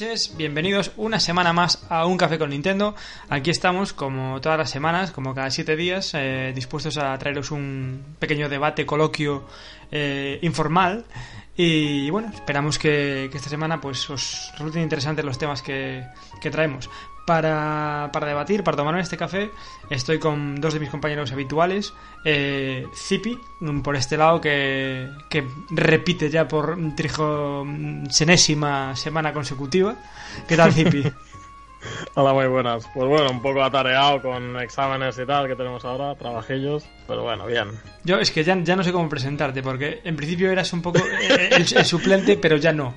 noches, bienvenidos una semana más a Un Café con Nintendo. Aquí estamos, como todas las semanas, como cada siete días, eh, dispuestos a traeros un pequeño debate, coloquio eh, informal. Y bueno, esperamos que, esta semana pues os resulten interesantes los temas que traemos. Para, para debatir, para tomarme este café, estoy con dos de mis compañeros habituales. Eh, Zipi, por este lado, que, que repite ya por trigosenésima semana consecutiva. ¿Qué tal, Zipi? Hola, muy buenas. Pues bueno, un poco atareado con exámenes y tal que tenemos ahora, trabajillos, pero bueno, bien. Yo es que ya, ya no sé cómo presentarte, porque en principio eras un poco el, el- el suplente, pero ya no.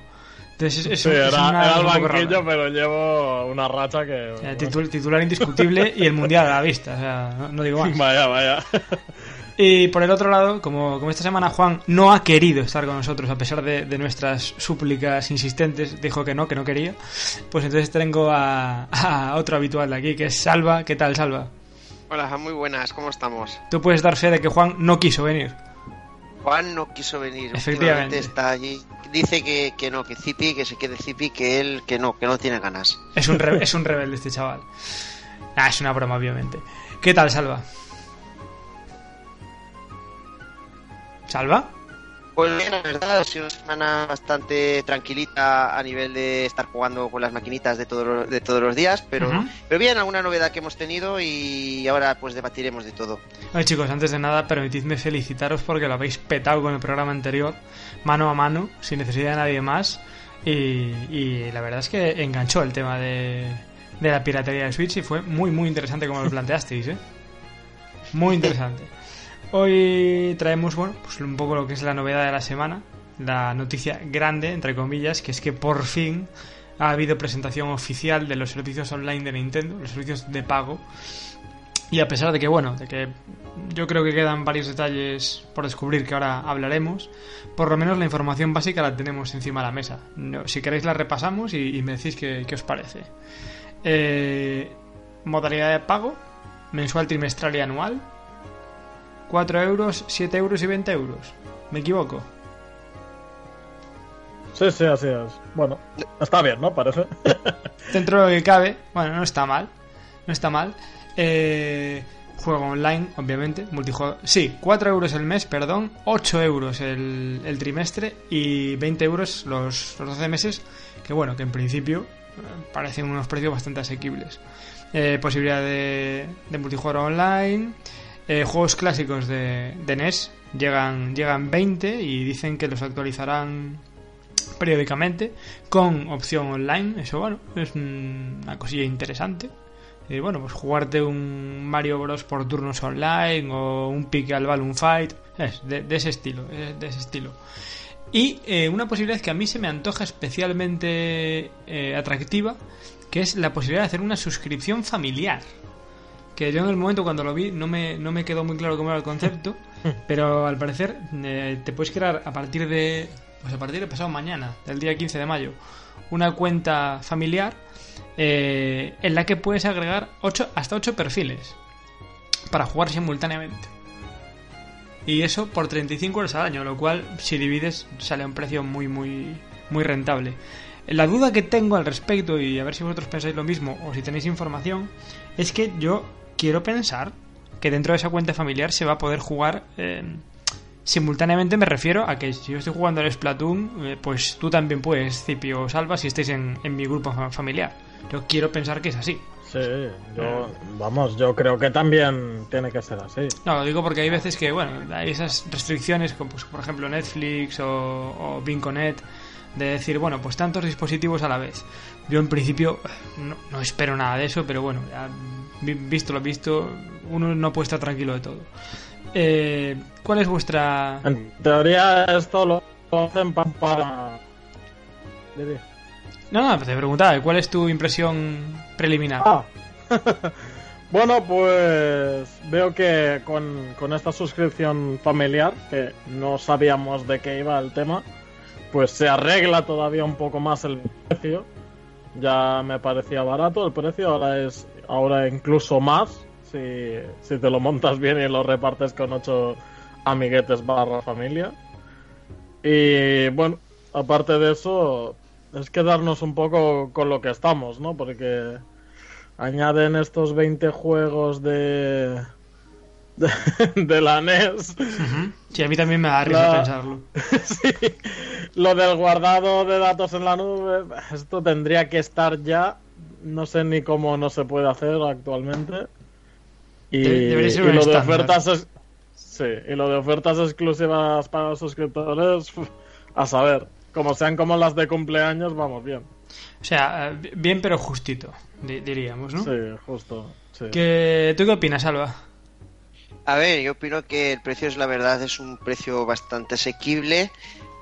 Entonces, es, es Sí, es era, una- era el banquillo, pero llevo una racha que... O sea, titul- titular indiscutible y el mundial a la vista, o sea, no, no digo más. Vaya, vaya. Y por el otro lado, como, como esta semana Juan no ha querido estar con nosotros a pesar de, de nuestras súplicas insistentes, dijo que no, que no quería, pues entonces tengo a, a otro habitual de aquí, que es Salva. ¿Qué tal, Salva? Hola, muy buenas, ¿cómo estamos? Tú puedes dar fe de que Juan no quiso venir. Juan no quiso venir. Efectivamente. Está allí. Dice que, que no, que Zipi, que se quede Zipi, que él, que no, que no tiene ganas. Es un, re- es un rebelde este chaval. Ah, es una broma, obviamente. ¿Qué tal, Salva? ¿Salva? Pues bien, la verdad, ha sido una semana bastante tranquilita a nivel de estar jugando con las maquinitas de todos los, de todos los días, pero, pero bien, alguna novedad que hemos tenido y ahora pues debatiremos de todo. Oye, chicos, antes de nada, permitidme felicitaros porque lo habéis petado con el programa anterior, mano a mano, sin necesidad de nadie más. Y, y la verdad es que enganchó el tema de, de la piratería de Switch y fue muy, muy interesante como lo planteasteis, ¿eh? Muy interesante. Hoy traemos, bueno, pues un poco lo que es la novedad de la semana, la noticia grande, entre comillas, que es que por fin ha habido presentación oficial de los servicios online de Nintendo, los servicios de pago. Y a pesar de que, bueno, de que yo creo que quedan varios detalles por descubrir que ahora hablaremos, por lo menos la información básica la tenemos encima de la mesa. Si queréis la repasamos y, y me decís qué, qué os parece. Eh, modalidad de pago, mensual, trimestral y anual. 4 euros, 7 euros y 20 euros. ¿Me equivoco? Sí, sí, así es. Bueno, está bien, ¿no? Parece. Dentro de lo que cabe, bueno, no está mal. No está mal. Eh, juego online, obviamente. Multijugador. Sí, 4 euros el mes, perdón. 8 euros el, el trimestre. Y 20 euros los, los 12 meses. Que bueno, que en principio eh, parecen unos precios bastante asequibles. Eh, posibilidad de, de multijugador online. Eh, juegos clásicos de, NES llegan, llegan 20 y dicen que los actualizarán periódicamente con opción online. Eso, bueno, es un- una cosilla interesante. Y bueno, pues jugarte un Mario Bros. por turnos online o un Pick al Balloon Fight. Es de, ese estilo, es de ese estilo. Y eh, una posibilidad que a mí se me antoja especialmente eh, atractiva, que es la posibilidad de hacer una suscripción familiar. Que yo en el momento cuando lo vi no me, no me quedó muy claro cómo era el concepto, pero al parecer eh, te puedes crear a partir de pues a partir de pasado mañana, del día 15 de mayo, una cuenta familiar eh, en la que puedes agregar ocho, hasta 8 perfiles para jugar simultáneamente. Y eso por 35 euros al año, lo cual si divides sale a un precio muy muy muy rentable. La duda que tengo al respecto y a ver si vosotros pensáis lo mismo o si tenéis información es que yo quiero pensar que dentro de esa cuenta familiar se va a poder jugar eh, simultáneamente me refiero a que si yo estoy jugando al Splatoon, eh, pues tú también puedes, Cipio Salva, si estáis en, en mi grupo fa- familiar. Yo quiero pensar que es así. Sí, yo, vamos, yo creo que también tiene que ser así. No, lo digo porque hay veces que, bueno, hay esas restricciones, como pues, por ejemplo Netflix o, o Vinconet, de decir, bueno, pues tantos dispositivos a la vez. Yo en principio no, no espero nada de eso, pero bueno, ya visto lo visto, uno no puede estar tranquilo de todo. Eh, ¿Cuál es vuestra...? En teoría esto lo hacen pa- para... No, no, te preguntaba, ¿cuál es tu impresión preliminar? Ah. bueno, pues veo que con, con esta suscripción familiar, que no sabíamos de qué iba el tema, pues se arregla todavía un poco más el precio. Ya me parecía barato el precio, ahora es ahora incluso más si, si te lo montas bien y lo repartes con ocho amiguetes barra familia. Y bueno, aparte de eso, es quedarnos un poco con lo que estamos, ¿no? Porque añaden estos 20 juegos de, de, de la NES. Sí, a mí también me da risa La- pensarlo. sí, lo del guardado de datos en la nube, esto tendría que estar ya. No sé ni cómo no se puede hacer actualmente. Y, ser y lo de ofertas es- sí, y lo de ofertas exclusivas para los suscriptores, a saber, como sean como las de cumpleaños, vamos bien. O sea, bien pero justito, di- diríamos, ¿no? Sí, justo. sí. ¿Qué- ¿Tú qué opinas, Alba? A ver, yo opino que el precio es la verdad, es un precio bastante asequible,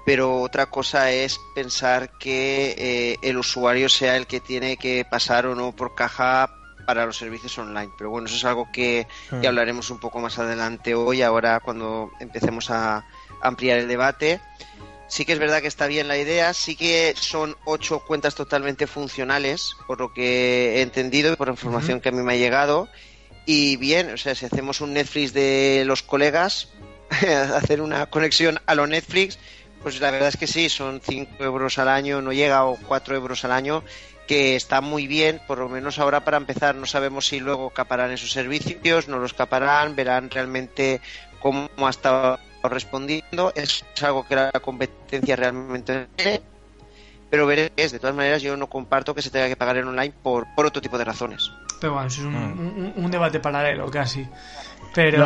pero otra cosa es pensar que eh, el usuario sea el que tiene que pasar o no por caja para los servicios online. Pero bueno, eso es algo que, que Hmm. hablaremos un poco más adelante hoy, ahora cuando empecemos a ampliar el debate. Sí que es verdad que está bien la idea, sí que son ocho cuentas totalmente funcionales, por lo que he entendido y por información que a mí me ha llegado. Y bien, o sea, si hacemos un Netflix de los colegas, hacer una conexión a lo Netflix, pues la verdad es que sí, son 5 euros al año, no llega, o 4 euros al año, que está muy bien, por lo menos ahora para empezar. No sabemos si luego caparán esos servicios, no los caparán, verán realmente cómo ha estado respondiendo. Es algo que la competencia realmente tiene. Pero veréis, de todas maneras, yo no comparto que se tenga que pagar en online por, por otro tipo de razones. Pero bueno, eso es un, Mm. un- un debate paralelo casi. Pero...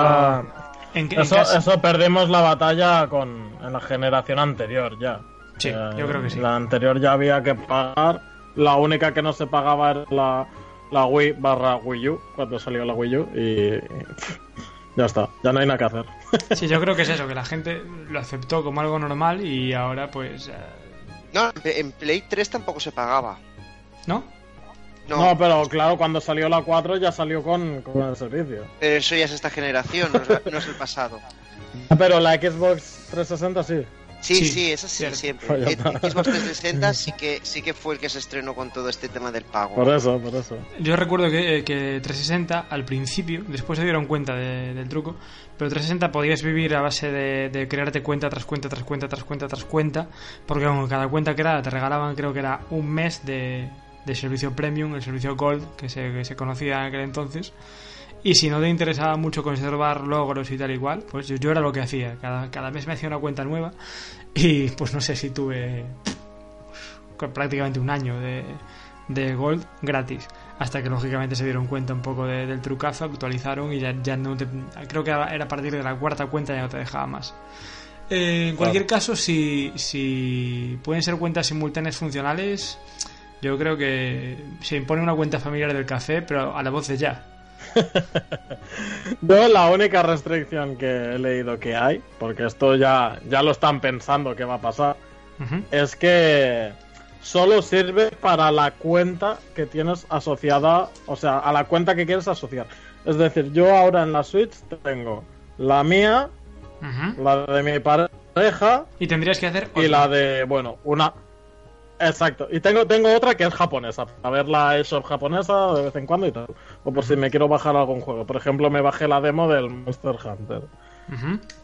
En, en eso, caso- eso perdimos la batalla con en la generación anterior ya. Sí, Eh, yo creo que sí. La anterior ya había que pagar. La única que no se pagaba era la, la Wii barra Wii U, cuando salió la Wii U. Y, ya está, ya no hay nada que hacer. Sí, yo creo que es eso, que la gente lo aceptó como algo normal y ahora pues... eh, No, en Play 3 tampoco se pagaba. ¿No? No, No, pero claro, cuando salió la 4 ya salió con, con el servicio. pero eso ya es esta generación, no es, la- no es el pasado. Pero la Xbox 360 sí. Sí, Sí, sí, eso sí, cierto. siempre. Vaya. Eh, Xbox 360 sí que, sí que fue el que se estrenó con todo este tema del pago. Por eso, por eso. Yo recuerdo que, que 360 al principio, después se dieron cuenta de- del truco, pero 360 podías vivir a base de, de crearte cuenta tras cuenta, tras cuenta, tras cuenta, tras cuenta, porque con cada cuenta que era te regalaban creo que era un mes de, de servicio premium, el servicio gold que se, que se conocía en aquel entonces. Y si no te interesaba mucho conservar logros y tal igual, pues yo, yo era lo que hacía. Cada, cada mes me hacía una cuenta nueva y pues no sé si tuve con prácticamente un año de, de Gold gratis. Hasta que lógicamente se dieron cuenta un poco de- del trucazo, actualizaron y ya, ya no te. Creo que era a partir de la cuarta cuenta ya no te dejaba más. Eh, en cualquier caso, si, si pueden ser cuentas simultáneas funcionales, yo creo que se impone una cuenta familiar del café, pero a la voz de ya. Yo la única restricción que he leído que hay, porque esto ya, ya lo están pensando que va a pasar, es que solo sirve para la cuenta que tienes asociada, o sea, a la cuenta que quieres asociar. Es decir, yo ahora en la Switch tengo la mía, la de mi pareja Y tendrías que hacer. y la de, bueno, una... Exacto. Y tengo, tengo otra que es japonesa, para ver la eShop japonesa de vez en cuando y tal. O por si me quiero bajar algún juego. Por ejemplo, me bajé la demo del Monster Hunter.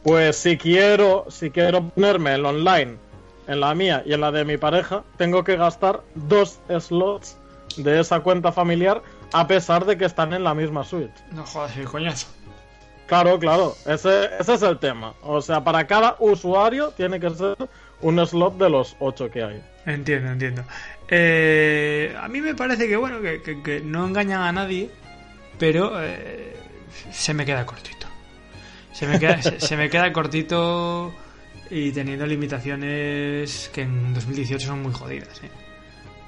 Pues si quiero, si quiero ponerme el online en la mía y en la de mi pareja, tengo que gastar dos slots de esa cuenta familiar a pesar de que están en la misma Switch. No jodas, el coñazo. Claro, claro, ese, ese es el tema. O sea, para cada usuario tiene que ser un slot de los ocho que hay. Entiendo, entiendo. Eh, a mí me parece que, bueno, que, no engañan a nadie, pero eh, se me queda cortito. Se me queda, se, me queda cortito y teniendo limitaciones que en 2018 son muy jodidas. ¿eh?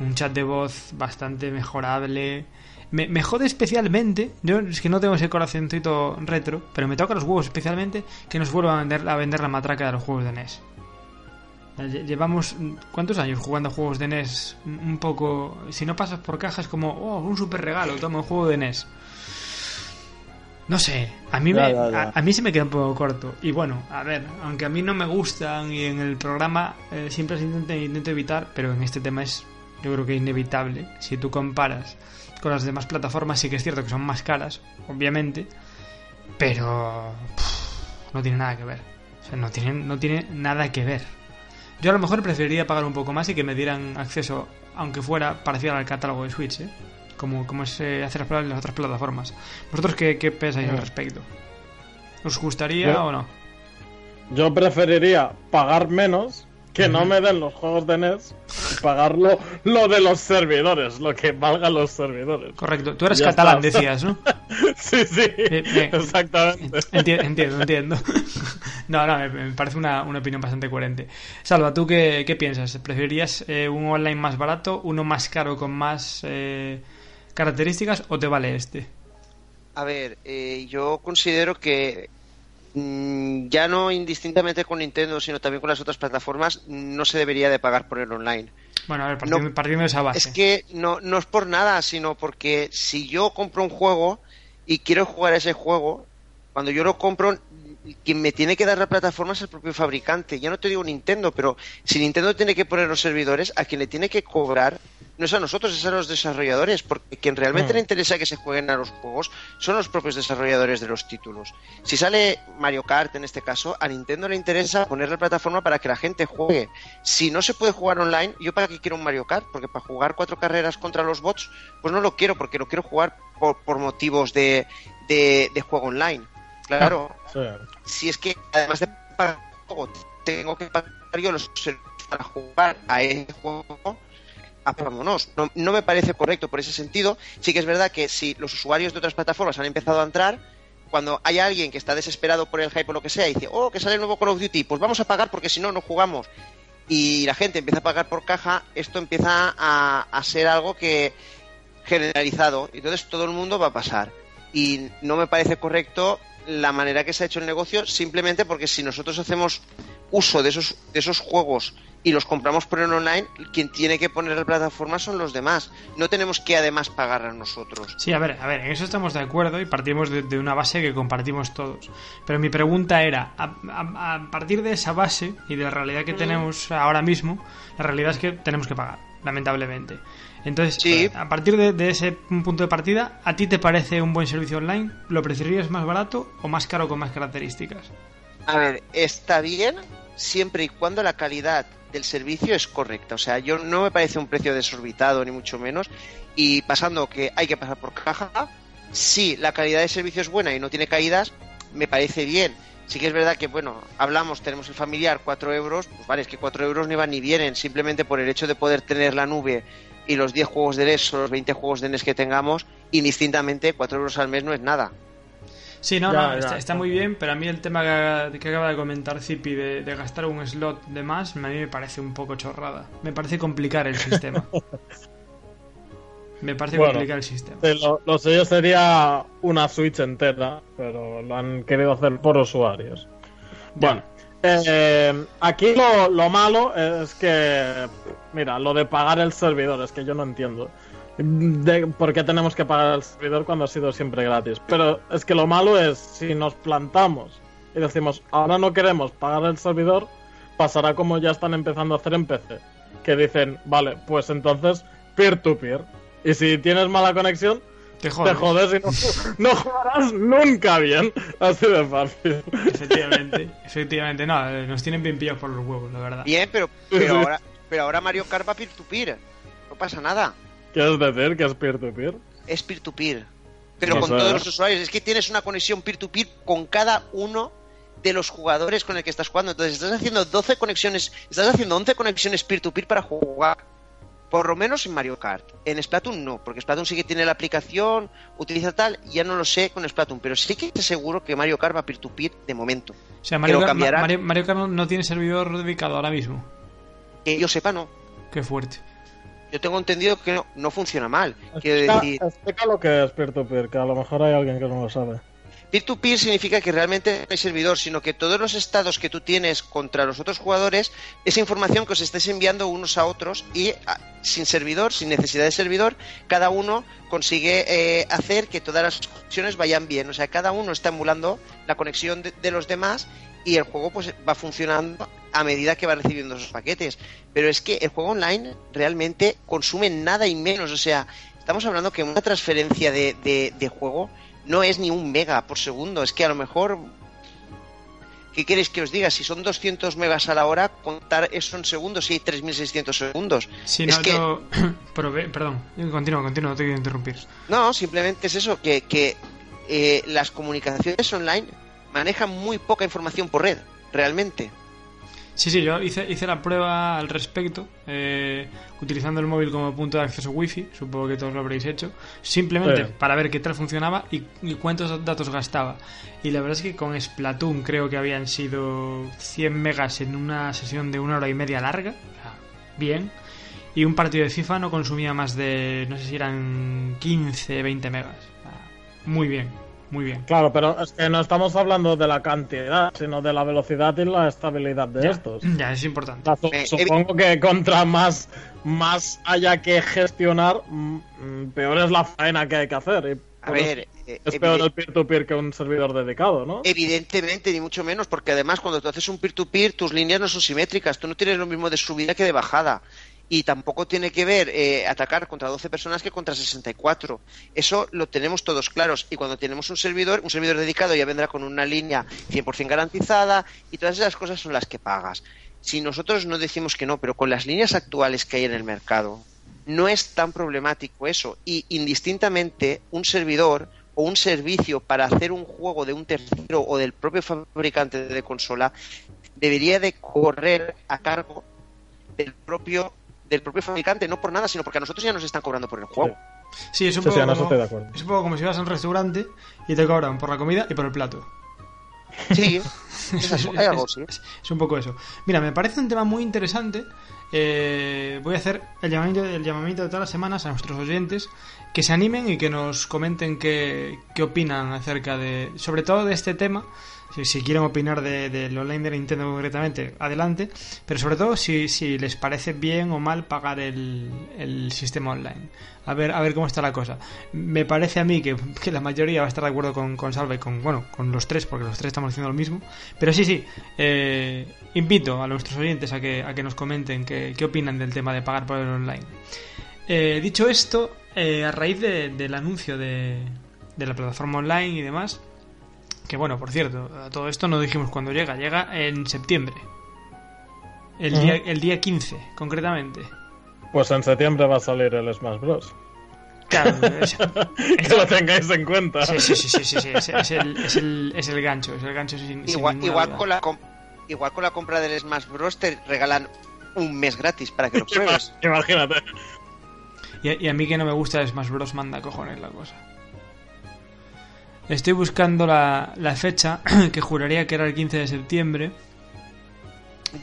Un chat de voz bastante mejorable, Me, me jode especialmente, yo es que no tengo ese corazoncito retro, pero me toca los huevos especialmente que nos vuelvan a vender, a vender la matraca de los juegos de NES. Lle- Llevamos cuántos años jugando a juegos de NES un poco. Si no pasas por cajas como, oh, un super regalo, toma un juego de NES. No sé, a mí, Ya, me, ya, ya. A, a mí se me queda un poco corto. Y bueno, a ver, aunque a mí no me gustan y en el programa eh, siempre se intenta, intento evitar, pero en este tema es, yo creo que inevitable. Si tú comparas con las demás plataformas, sí que es cierto que son más caras, obviamente, pero pff, no tiene nada que ver. O sea, no tiene, no tiene nada que ver. Yo a lo mejor preferiría pagar un poco más y que me dieran acceso, aunque fuera parecido al catálogo de Switch, ¿eh? como, como se hace en las otras plataformas. ¿Vosotros qué, qué pensáis al respecto? ¿Os gustaría Yo- o no? Yo preferiría pagar menos, que no me den los juegos de NES, y pagar lo, lo de los servidores, lo que valgan los servidores. Correcto. Tú eres Ya catalán, está. decías, ¿no? Sí, sí, bien. exactamente. Enti- entiendo, entiendo. No, no, me, me parece una, una opinión bastante coherente. Salva, ¿tú qué, qué piensas? ¿Preferirías eh, un online más barato, uno más caro con más eh, características o te vale este? A ver, eh, yo considero que ya no indistintamente con Nintendo, sino también con las otras plataformas, no se debería de pagar por el online. Bueno, a ver, partiendo, No. partiendo de esa base. Es que no, no es por nada, sino porque si yo compro un juego y quiero jugar ese juego, cuando yo lo compro, quien me tiene que dar la plataforma es el propio fabricante. Ya no te digo Nintendo, pero si Nintendo tiene que poner los servidores, a quien le tiene que cobrar no es a nosotros, es a los desarrolladores, porque quien realmente Mm. le interesa que se jueguen a los juegos son los propios desarrolladores de los títulos. Si sale Mario Kart en este caso, a Nintendo le interesa poner la plataforma para que la gente juegue. Si no se puede jugar online, yo para qué quiero un Mario Kart, porque para jugar cuatro carreras contra los bots, pues no lo quiero, porque lo quiero jugar por, por motivos de, de, de juego online. Claro, Sí. si es que además de pagar el juego, tengo que pagar yo los servicios para jugar a ese juego, ah, vámonos. No, no me parece correcto por ese sentido. Sí que es verdad que si los usuarios de otras plataformas han empezado a entrar, cuando hay alguien que está desesperado por el hype o lo que sea y dice, oh, que sale el nuevo Call of Duty, pues vamos a pagar porque si no, no jugamos. Y la gente empieza a pagar por caja, esto empieza a, a ser algo que generalizado. Entonces todo el mundo va a pasar. Y no me parece correcto la manera que se ha hecho el negocio, simplemente porque si nosotros hacemos uso de esos, de esos juegos y los compramos por el online, quien tiene que poner la plataforma son los demás. No tenemos que además pagar a nosotros. Sí, a ver, a ver, en eso estamos de acuerdo y partimos de, de una base que compartimos todos. Pero mi pregunta era, a, a- a partir de esa base y de la realidad que tenemos ahora mismo, la realidad es que tenemos que pagar, lamentablemente. Entonces, Sí. a partir de, de ese punto de partida, ¿a ti te parece un buen servicio online? ¿Lo preferirías más barato o más caro con más características? A ver, está bien siempre y cuando la calidad del servicio es correcta. O sea, yo no me parece un precio desorbitado, ni mucho menos. Y pasando que hay que pasar por caja, si la calidad de servicio es buena y no tiene caídas, me parece bien. Sí que es verdad que, bueno, hablamos, tenemos el familiar, 4 euros, pues vale, es que 4 euros ni van ni vienen, simplemente por el hecho de poder tener la nube y los 10 juegos de NES o los 20 juegos de NES que tengamos, indistintamente, 4 euros al mes no es nada. Sí, no, Ya, no, ya, está, está ya. muy bien, pero a mí el tema que, que acaba de comentar Zipi de, de gastar un slot de más, a mí me parece un poco chorrada. Me parece complicar el sistema. Me parece Bueno. complicar el sistema. Sí, lo, lo suyo sería una Switch entera, pero lo han querido hacer por usuarios. Bueno, eh, aquí lo, lo malo es que, mira, lo de pagar el servidor, es que yo no entiendo. De, ¿Por qué tenemos que pagar el servidor cuando ha sido siempre gratis? Pero es que lo malo es si nos plantamos y decimos, ahora no queremos pagar el servidor, pasará como ya están empezando a hacer en PC. Que dicen, vale, pues entonces peer-to-peer. Y si tienes mala conexión, Te jodes. te jodes y no, no jugarás nunca bien. Así de fácil. Efectivamente, efectivamente. No, eh, nos tienen bien pillados por los huevos, la verdad. Bien, pero, pero, ahora, pero ahora Mario Kart va peer-to-peer. No pasa nada. ¿Quieres decir que es peer-to-peer? es peer-to-peer. Pero con todos los usuarios. Es que tienes una conexión peer-to-peer con cada uno de los jugadores con el que estás jugando. Entonces estás haciendo 12 conexiones, estás haciendo 11 conexiones peer-to-peer para jugar. Por lo menos en Mario Kart. En Splatoon no, porque Splatoon sí que tiene la aplicación, utiliza tal, ya no lo sé con Splatoon, pero sí que estoy seguro que Mario Kart va peer-to-peer de momento. O sea, Mario, Kart-. Mario, Mario Kart no- no tiene servidor dedicado ahora mismo. Que yo sepa, no. Qué fuerte. Yo tengo entendido que no, no funciona mal. Quiero Explica, decir, explica lo que es peer-to-peer, que a lo mejor hay alguien que no lo sabe. Peer-to-peer significa que realmente no hay servidor, sino que todos los estados que tú tienes contra los otros jugadores, esa información que os estáis enviando unos a otros y a- sin servidor, sin necesidad de servidor, cada uno consigue eh, hacer que todas las conexiones vayan bien. O sea, cada uno está emulando la conexión de, de los demás y el juego pues va funcionando a medida que va recibiendo esos paquetes. Pero es que el juego online realmente consume nada y menos. O sea, estamos hablando que una transferencia de, de- de juego no es ni un mega por segundo. Es que a lo mejor. ¿Qué queréis que os diga? Si son 200 megas a la hora, contar eso en segundos, sí, 3600 segundos. Si es no, que, yo perdón, continúa, continúa, no te quiero interrumpir. no, simplemente es eso, que, que eh, las comunicaciones online manejan muy poca información por red, realmente. Sí, sí, yo hice, hice la prueba al respecto, eh, utilizando el móvil como punto de acceso wifi, supongo que todos lo habréis hecho, simplemente Sí. para ver qué tal funcionaba y, y cuántos datos gastaba. Y la verdad es que con Splatoon creo que habían sido 100 megas en una sesión de una hora y media larga, o sea, bien. Y un partido de FIFA no consumía más de, no sé si eran 15, 20 megas. Muy bien, muy bien. Claro, pero es que no estamos hablando de la cantidad, sino de la velocidad y la estabilidad de Ya, estos. ya, es importante. O sea, su- Eh, supongo que contra más, más haya que gestionar, mm, mm, peor es la faena que hay que hacer. y A ver, eh, es peor el peer-to-peer que un servidor dedicado, ¿no? Evidentemente, ni mucho menos, porque además cuando tú haces un peer-to-peer, tus líneas no son simétricas, tú no tienes lo mismo de subida que de bajada. Y tampoco tiene que ver eh, atacar contra 12 personas que contra 64. Eso lo tenemos todos claros. Y cuando tenemos un servidor, un servidor dedicado ya vendrá con una línea 100% garantizada y todas esas cosas son las que pagas. Si nosotros no decimos que no, pero con las líneas actuales que hay en el mercado, no es tan problemático eso. Y indistintamente, un servidor o un servicio para hacer un juego de un tercero o del propio fabricante de consola debería de correr a cargo del propio del propio fabricante, no por nada, sino porque a nosotros ya nos están cobrando por el juego. Sí, es un poco como- estoy de acuerdo. Es un poco como si vas a un restaurante y te cobran por la comida y por el plato. Sí, es así, hay algo así. Es, es un poco eso. Mira, me parece un tema muy interesante. Eh, voy a hacer el llamamiento, el llamamiento de todas las semanas a nuestros oyentes que se animen y que nos comenten qué, qué opinan acerca de, sobre todo de este tema. Si, si quieren opinar de- del online de Nintendo concretamente, adelante. Pero sobre todo si, si les parece bien o mal pagar el, el sistema online. A ver, a ver cómo está la cosa. Me parece a mí que, que la mayoría va a estar de acuerdo con, con Salva y con, bueno, con los tres, porque los tres estamos haciendo lo mismo. Pero sí, sí, eh, invito a nuestros oyentes a que, a que nos comenten qué, qué opinan del tema de pagar por el online. Eh, dicho esto, eh, a raíz de- del anuncio de, de la plataforma online y demás, que bueno, por cierto, a todo esto no dijimos cuándo llega, llega en septiembre. El, día, el día 15, concretamente. Pues en septiembre va a salir el Smash Bros. Claro, es- que lo tengáis en cuenta. Sí, sí, sí, sí, sí, sí, Es, es el, es, el, es el gancho, es el gancho sin, sin Igual, ninguna igual, con la igual con la compra del Smash Bros. te regalan un mes gratis para que lo pruebes. Imagínate. Y, y a mí que no me gusta el Smash Bros. manda cojones la cosa. Estoy buscando la, la fecha, que juraría que era el 15 de septiembre.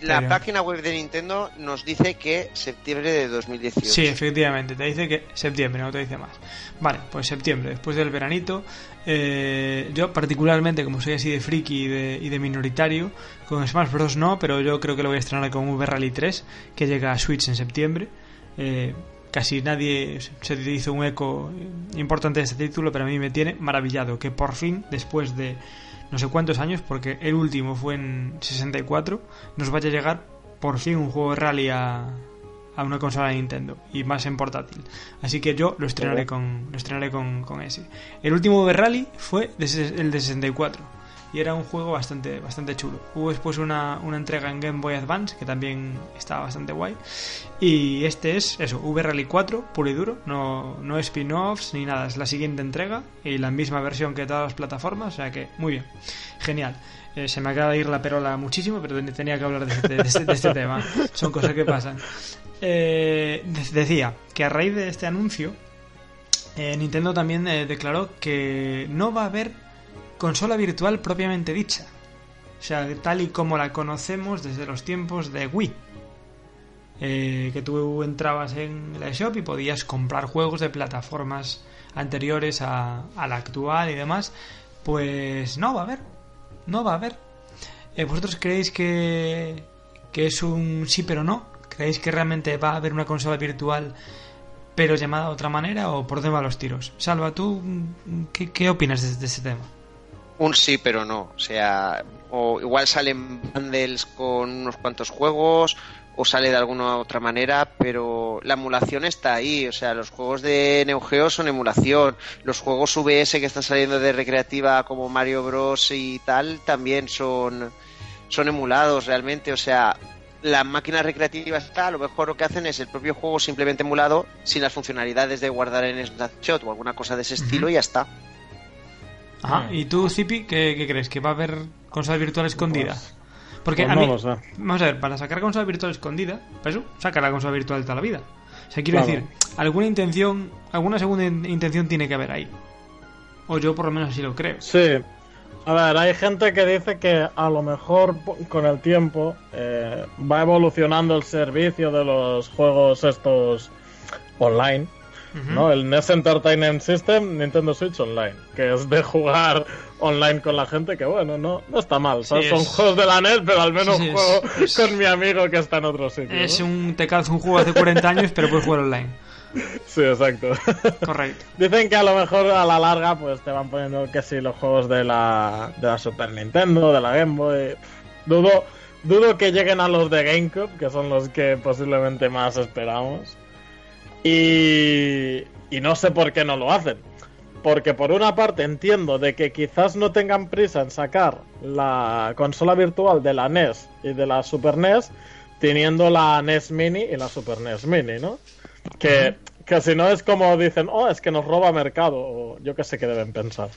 La Pero- página web de Nintendo nos dice que septiembre de 2018. Sí, efectivamente, te dice que septiembre, no te dice más. Vale, pues septiembre, después del veranito. eh, yo particularmente, como soy así de friki y de, y de minoritario, con Smash Bros. no, pero yo creo que lo voy a estrenar con V Rally 3, que llega a Switch en septiembre. Eh, casi nadie se hizo un eco importante de este título, pero a mí me tiene maravillado que por fin, después de no sé cuántos años, porque el último fue en 64, nos vaya a llegar por fin un juego de rally a, a una consola de Nintendo y más en portátil. Así que yo lo estrenaré con lo estrenaré con, con ese. El último de rally fue de el de 64 y era un juego bastante bastante chulo. Hubo después una, una entrega en Game Boy Advance que también estaba bastante guay y este es eso, V Rally 4 puro y duro, no no spin-offs ni nada, es la siguiente entrega y la misma versión que todas las plataformas, o sea que muy bien. Genial. Eh, se me acaba de ir la perola muchísimo, pero ten- tenía que hablar de este, de este- de este tema. Son cosas que pasan. Eh, de- decía que a raíz de este anuncio, eh, Nintendo también eh, declaró que no va a haber consola virtual propiamente dicha. O sea, tal y como la conocemos desde los tiempos de Wii. eh, que tú entrabas en la shop y podías comprar juegos de plataformas anteriores a, la actual y demás. Pues no va a haber, no va a haber. Eh, ¿Vosotros creéis que, que es un sí pero no? ¿Creéis que realmente va a haber una consola virtual pero llamada de otra manera o por dónde van los tiros? Salva, ¿tú qué, opinas de ese tema? Un sí, pero no. O sea, o igual salen bundles con unos cuantos juegos, o sale de alguna otra manera, pero la emulación está ahí. O sea, los juegos de Neo Geo son emulación. Los juegos VS que están saliendo de recreativa como Mario Bros. y tal también son, son emulados realmente. O sea, la máquina recreativa está, a lo mejor lo que hacen es el propio juego simplemente emulado sin las funcionalidades de guardar en Snapshot o alguna cosa de ese estilo y ya está. Ajá. ¿Y tú, Zipi, qué, qué crees? ¿Que va a haber consola virtual escondida? Porque Pues a no mí, lo sé. vamos a ver, para sacar consola virtual escondida, para eso, saca la consola virtual toda la vida. O sea, quiero Claro. decir, alguna intención, alguna segunda in- intención tiene que haber ahí. O yo por lo menos así lo creo. Sí. A ver, hay gente que dice que a lo mejor po- con el tiempo eh, va evolucionando el servicio de los juegos estos online, ¿no? El NES Entertainment System, Nintendo Switch Online, que es de jugar online con la gente, que bueno, no, no está mal. ¿sabes? Sí, Son juegos de la NES, pero al menos Sí, juego es- con mi amigo que está en otro sitio. Es ¿no? un te un juego hace 40 años, pero puedes jugar online. Sí, exacto. Correcto. Dicen que a lo mejor a la larga pues te van poniendo que si los juegos de la, de la Super Nintendo, de la Game Boy. Dudo, dudo que lleguen a los de GameCube, que son los que posiblemente más esperamos. Y, y no sé por qué no lo hacen. Porque por una parte entiendo de que quizás no tengan prisa en sacar la consola virtual de la NES y de la Super NES, teniendo la NES Mini y la Super NES Mini, ¿no? Que, que si no es como dicen, oh, es que nos roba mercado, o yo que sé que deben pensar.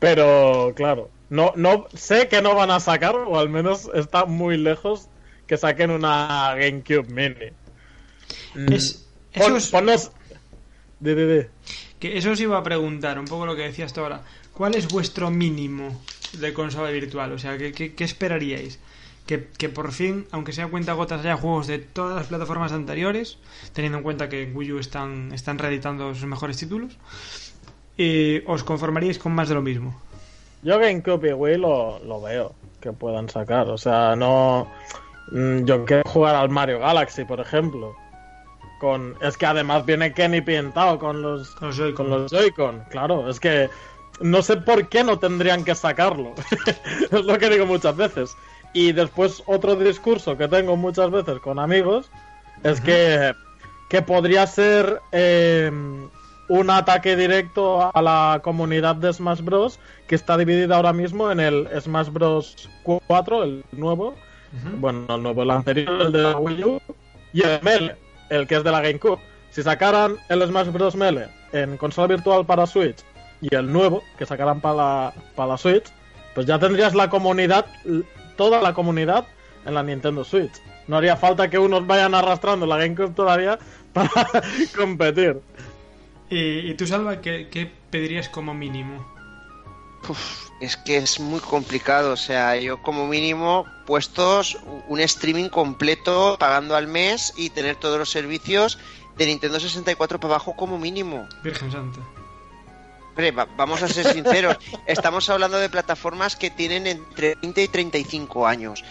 Pero claro, no, no sé que no van a sacar, o al menos está muy lejos que saquen una GameCube Mini. Pon- eso, es- que eso os iba a preguntar, un poco lo que decías tú ahora. ¿Cuál es vuestro mínimo de consola virtual? O sea, ¿qué, qué- qué esperaríais? Que, que por fin, aunque sea cuenta gotas, haya juegos de todas las plataformas anteriores, teniendo en cuenta que en Wii U están, están reeditando sus mejores títulos. ¿Y os conformaríais con más de lo mismo? Yo GameCube y Wii lo, lo veo que puedan sacar. O sea, no. mm, Yo quiero jugar al Mario Galaxy, por ejemplo. Con... Es que además viene Kenny pintado con los Con los Joy-Con. los. Claro, es que no sé por qué no tendrían que sacarlo. es lo que digo muchas veces. Y después otro discurso que tengo muchas veces con amigos es que, que podría ser eh, un ataque directo a la comunidad de Smash Bros. que está dividida ahora mismo en el Smash Bros. 4, el nuevo, bueno, el nuevo, el anterior, el de la Wii U, y el Melee, el que es de la GameCube. Si sacaran el Smash Bros. Melee en consola virtual para Switch y el nuevo, que sacarán para la, para Switch, pues ya tendrías la comunidad, toda la comunidad en la Nintendo Switch. No haría falta que unos vayan arrastrando la GameCube todavía para competir. ¿Y, y tú, Salva, qué pedirías como mínimo? Uf, es que es muy complicado, o sea, yo como mínimo puestos un streaming completo pagando al mes y tener todos los servicios de Nintendo 64 para abajo como mínimo. Virgen Santa. Hombre, va- vamos a ser sinceros, estamos hablando de plataformas que tienen entre 20 y 35 años.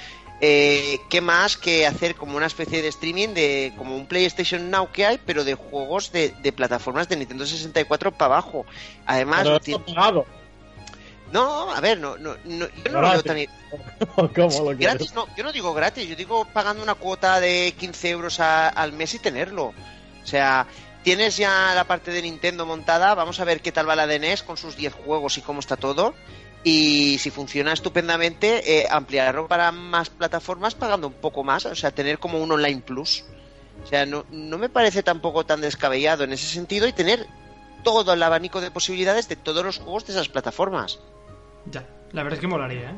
Eh, ¿Qué más que hacer como una especie de streaming de como un PlayStation Now que hay, pero de juegos de, de plataformas de Nintendo 64 para abajo? Además, Pero pagado. No, a ver, no, no, no, yo no lo veo tan, ¿Cómo lo? Gratis no, yo no digo gratis, yo digo pagando una cuota de 15 euros a- al mes y tenerlo. O sea, tienes ya la parte de Nintendo montada, vamos a ver qué tal va la de NES con sus 10 juegos y cómo está todo. Y si funciona estupendamente, eh, ampliarlo para más plataformas pagando un poco más, o sea, tener como un online plus. O sea, no, no me parece tampoco tan descabellado en ese sentido y tener todo el abanico de posibilidades de todos los juegos de esas plataformas. Ya, la verdad es que molaría, ¿eh?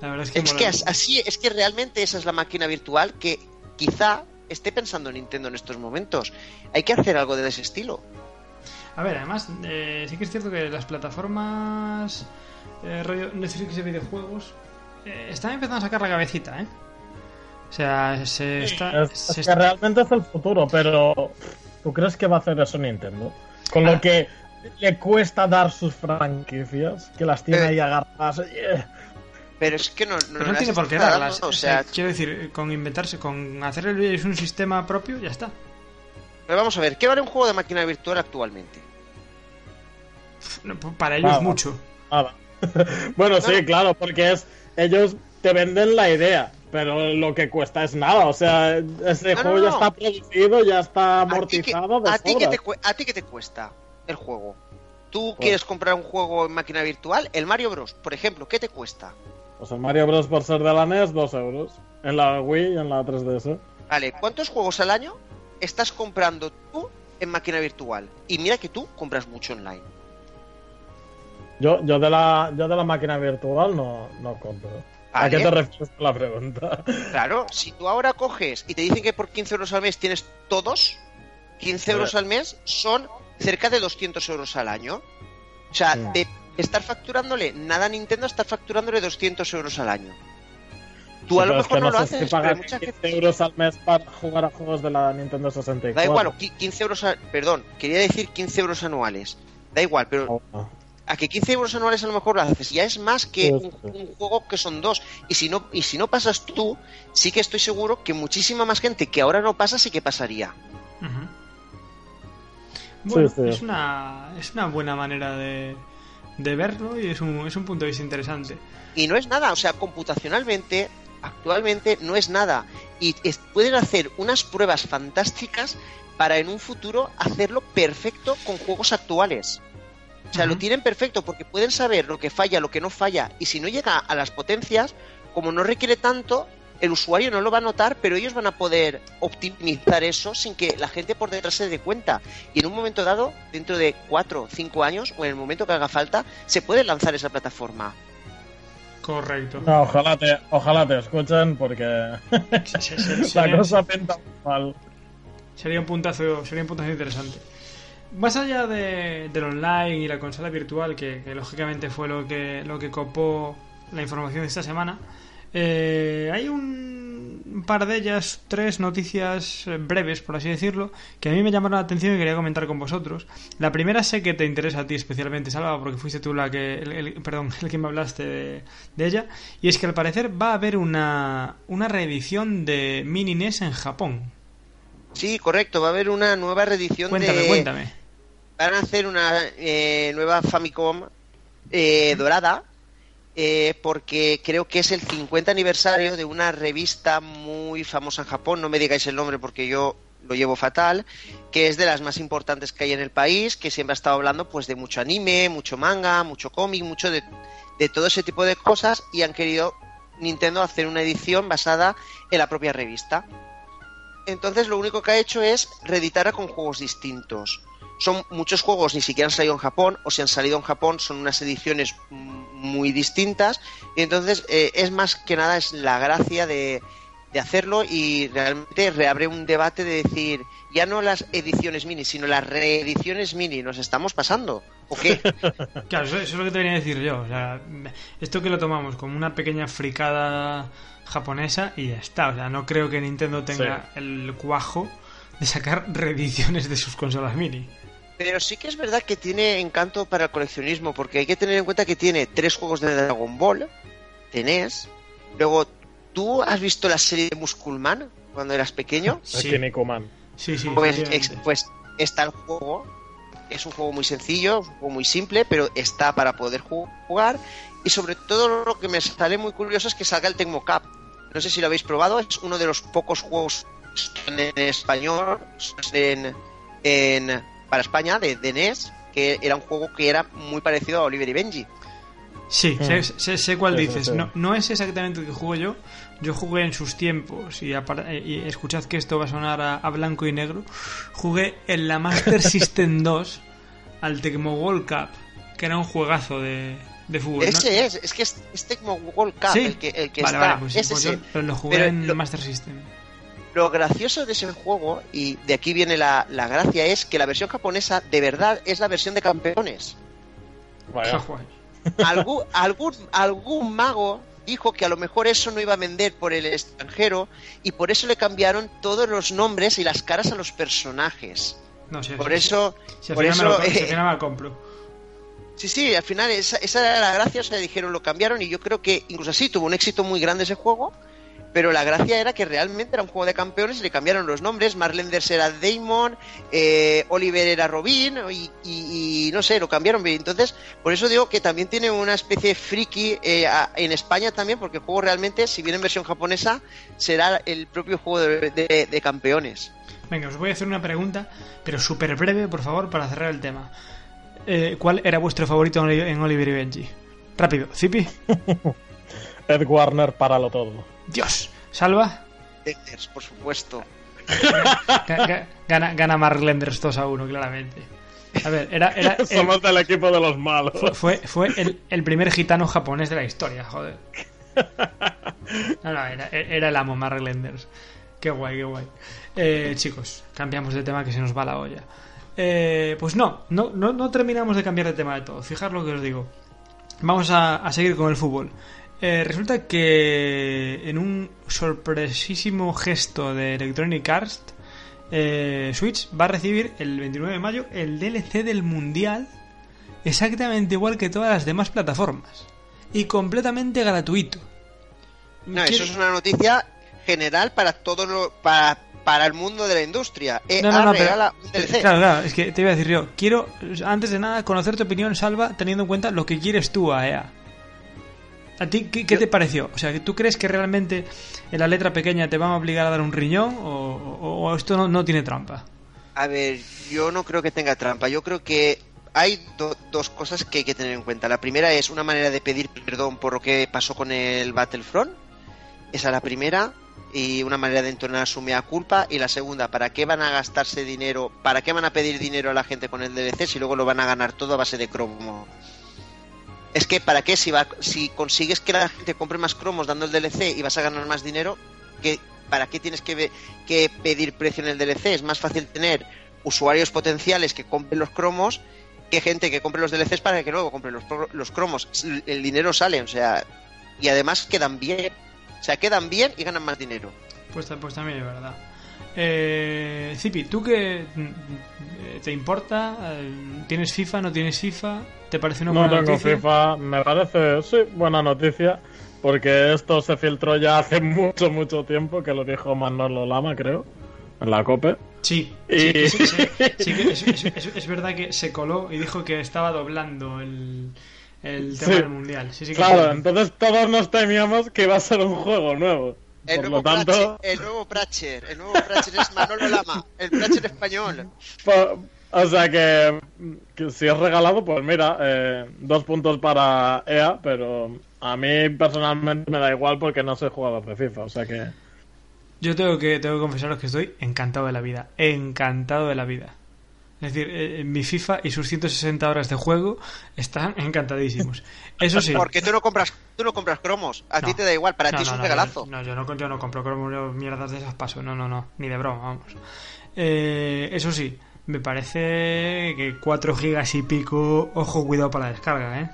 La verdad es que Es molaría. así, es que realmente esa es la máquina virtual que quizá esté pensando Nintendo en estos momentos. Hay que hacer algo de ese estilo. A ver, además, eh, sí que es cierto que las plataformas eh, rollo Netflix de videojuegos eh, están empezando a sacar la cabecita, ¿eh? O sea, se está. Es, se es está- que realmente es el futuro, pero ¿tú crees que va a hacer eso Nintendo? Con Ah. lo que le cuesta dar sus franquicias, que las tiene Eh. ahí agarradas. eh. Pero es que no, no, Pero no las tiene por qué darlas. O sea, quiero decir, con inventarse, con hacer el es un sistema propio, ya está. pero vamos a ver, ¿qué vale un juego de máquina virtual actualmente? No, Para ellos Nada. mucho. Nada. bueno, sí, claro, porque es ellos te venden la idea, pero lo que cuesta es nada. O sea, ese No, juego no, ya está producido, ya está ¿A ti qué- amortizado. ¿A ti, te, cue- ¿A ti qué te cuesta el juego? ¿Tú Pues- quieres comprar un juego en máquina virtual? El Mario Bros, por ejemplo, ¿qué te cuesta? Pues el Mario Bros. por ser de la NES, 2 euros. En la Wii y en la 3DS. Vale, ¿cuántos juegos al año estás comprando tú en máquina virtual? Y mira que tú compras mucho online. Yo, yo, de la, yo de la máquina virtual no, no compro. ¿A qué te refieres con la pregunta? Claro, si tú ahora coges y te dicen que por 15 euros al mes tienes todos, 15 euros al mes son cerca de 200 euros al año. O sea, de estar facturándole nada a Nintendo, estar facturándole 200 euros al año. Tú a lo es mejor que no, lo haces, pero mucha 15 gente... euros al mes para jugar a juegos de la Nintendo 64. Da igual, o qui- 15 euros, a- perdón, quería decir 15 euros anuales. Da igual, pero Oh, a que 15 euros anuales a lo mejor lo haces. Ya es más que Sí, un, juego que son dos. Y si no y si no pasas tú, sí que estoy seguro que muchísima más gente que ahora no pasa sí que pasaría. Ujú. Bueno, sí. Es, una, es una buena manera de, de verlo y es un, es un punto de vista interesante. Y no es nada, o sea, computacionalmente, actualmente no es nada. Y es- pueden hacer unas pruebas fantásticas para en un futuro hacerlo perfecto con juegos actuales. O sea, lo tienen perfecto porque pueden saber lo que falla, lo que no falla. Y si no llega a las potencias, como no requiere tanto, el usuario no lo va a notar, pero ellos van a poder optimizar eso sin que la gente por detrás se dé cuenta. Y en un momento dado, dentro de 4 o 5 años, o en el momento que haga falta, se puede lanzar esa plataforma. Correcto. No, ojalá te, ojalá te escuchen porque la cosa pinta muy mal. sería un puntazo, sería un puntazo interesante. Más allá de, del online y la consola virtual, que, que lógicamente fue lo que, lo que copó la información de esta semana, eh, hay un, par de ellas, tres noticias eh, breves, por así decirlo, que a mí me llamaron la atención y quería comentar con vosotros. La primera sé que te interesa a ti especialmente, Salva, porque fuiste tú la que, el, el- perdón, el que me hablaste de, de ella, y es que al parecer va a haber una, una reedición de Mini NES en Japón. Sí, correcto, va a haber una nueva reedición Cuéntame, de... cuéntame. Van a hacer una eh, nueva Famicom eh, dorada eh, porque creo que es el 50 aniversario de una revista muy famosa en Japón, no me digáis el nombre porque yo lo llevo fatal, que es de las más importantes que hay en el país, que siempre ha estado hablando pues de mucho anime, mucho manga, mucho cómic, mucho de, de todo ese tipo de cosas y han querido Nintendo hacer una edición basada en la propia revista. Entonces lo único que ha hecho es reeditarla con juegos distintos. Son muchos juegos ni siquiera han salido en Japón, o si han salido en Japón son unas ediciones muy distintas. Y entonces eh, es más que nada es la gracia de, de hacerlo y realmente reabre un debate de decir, ya no las ediciones mini, sino las reediciones mini, ¿nos estamos pasando? ¿O qué? Claro, eso, eso es lo que te venía a decir yo. O sea, esto que lo tomamos como una pequeña fricada japonesa y ya está. O sea, no creo que Nintendo tenga el cuajo de sacar reediciones de sus consolas mini. Pero sí que es verdad que tiene encanto para el coleccionismo, porque hay que tener en cuenta que tiene tres juegos de Dragon Ball, tenés, luego, ¿tú has visto la serie de Musculman cuando eras pequeño? Sí, sí, sí. Pues, ex- pues está el juego, es un juego muy sencillo, es un juego muy simple, pero está para poder ju- jugar, y sobre todo lo que me sale muy curioso es que salga el Tecmo Cup. No sé si lo habéis probado, es uno de los pocos juegos en español en, en- para España de, de NES, que era un juego que era muy parecido a Oliver y Benji. Sí, sé, sé- sé cuál Sí, dices. sí. No, no es exactamente el que jugué yo. Yo jugué en sus tiempos y, apar- y escuchad que esto va a sonar a, a blanco y negro. Jugué en la Master System 2 al Tecmo World Cup, que era un juegazo de, de fútbol. ¿no? Ese es, es que es, es Tecmo World Cup Sí. el que, el que vale, está. vale, pues, es pues ese. yo- pero lo jugué Pero en lo- Master System. Lo gracioso de ese juego, y de aquí viene la, la gracia, es que la versión japonesa de verdad es la versión de campeones. Vaya. Algún, algún, algún mago dijo que a lo mejor eso no iba a vender por el extranjero y por eso le cambiaron todos los nombres y las caras a los personajes. No, sí, Por sí, eso, sí, por eso, lo- eh, final me lo compro. sí, sí, al final esa, esa era la gracia, o sea, dijeron lo cambiaron y yo creo que incluso así tuvo un éxito muy grande ese juego, pero la gracia era que realmente era un juego de campeones y le cambiaron los nombres, Marlenders era Damon, eh, Oliver era Robin y, y- y no sé, lo cambiaron bien. Entonces, por eso digo que también tiene una especie de friki eh, a- en España también, porque el juego realmente, si viene en versión japonesa, será el propio juego de- de- de campeones. Venga, os voy a hacer una pregunta, pero súper breve, por favor, para cerrar el tema. Eh, ¿Cuál era vuestro favorito en Oliver y Benji? Rápido, Zipi. Ed Warner, páralo todo. Dios. Salva. Lenders, por supuesto. Ga- ga- Gana, gana Mark Lenders 2 a 1, claramente. A ver, era, era el- Somos del equipo de los malos. fue, fue, fue el, el primer gitano japonés de la historia, joder. No, no, era, era el amo Mark Lenders. Qué guay, qué guay. Eh, chicos, cambiamos de tema que se nos va la olla. Eh, pues no, no, no, no terminamos de cambiar de tema de todo. Fijar lo que os digo. Vamos a, a seguir con el fútbol. Eh, resulta que en un sorpresísimo gesto de Electronic Arts, eh, Switch va a recibir el 29 de mayo el DLC del Mundial exactamente igual que todas las demás plataformas y completamente gratuito. No, eso es una noticia general para todo lo, para, para el mundo de la industria. EA No, no, no, pero- regala un DLC. Claro, claro, es que te iba a decir yo, quiero, antes de nada, conocer tu opinión, Salva, teniendo en cuenta lo que quieres tú a EA. ¿A ti qué, te pareció? O sea, ¿tú crees que realmente en la letra pequeña te van a obligar a dar un riñón o, o- o esto no, no tiene trampa? A ver, yo no creo que tenga trampa. Yo creo que hay do- dos cosas que hay que tener en cuenta. La primera es una manera de pedir perdón por lo que pasó con el Battlefront. Esa es la primera. Y una manera de entonar su mea culpa. Y la segunda, ¿para qué van a gastarse dinero? ¿Para qué van a pedir dinero a la gente con el DLC si luego lo van a ganar todo a base de cromo? Es que, ¿para qué? Si, va, si consigues que la gente compre más cromos dando el DLC y vas a ganar más dinero, ¿qué, ¿para qué tienes que, que pedir precio en el DLC? Es más fácil tener usuarios potenciales que compren los cromos que gente que compre los DLCs para que luego compren los, los cromos. El- dinero sale, o sea, y además quedan bien. O sea, quedan bien y ganan más dinero. Pues, pues también es verdad. Eh, Zipi, ¿tú qué mm, te importa? Eh, ¿Tienes FIFA? ¿No tienes FIFA? ¿Te parece una No buena tengo noticia? FIFA, me parece, sí, buena noticia, porque esto se filtró ya hace mucho, mucho tiempo, que lo dijo Manolo Lama, creo, en la COPE. Sí, Y- sí, sí, sí, sí es, es- es- es verdad que se coló y dijo que estaba doblando el, el tema del mundial. Claro, entonces todos nos temíamos que iba a ser un juego nuevo. El Por nuevo, lo tanto, Pratcher, el nuevo Pratcher, el nuevo Pratcher es Manolo Lama, el Pratcher español. o sea que, que si es regalado, pues mira, eh, dos puntos para EA, pero a mí personalmente me da igual porque no soy jugador de FIFA, o sea que... Yo tengo que, tengo que confesaros que estoy encantado de la vida. Encantado de la vida. Es decir, eh, mi FIFA y sus 160 horas de juego están encantadísimos. Eso sí. Porque tú no compras, tú no compras cromos, a ti te da igual, para No, ti es un no, regalazo. No, yo no, yo no compro cromos, yo mierdas de esas paso. No, no, no. Ni de broma, vamos. Eh, eso sí, me parece que 4 gigas y pico, ojo, cuidado para la descarga, ¿eh?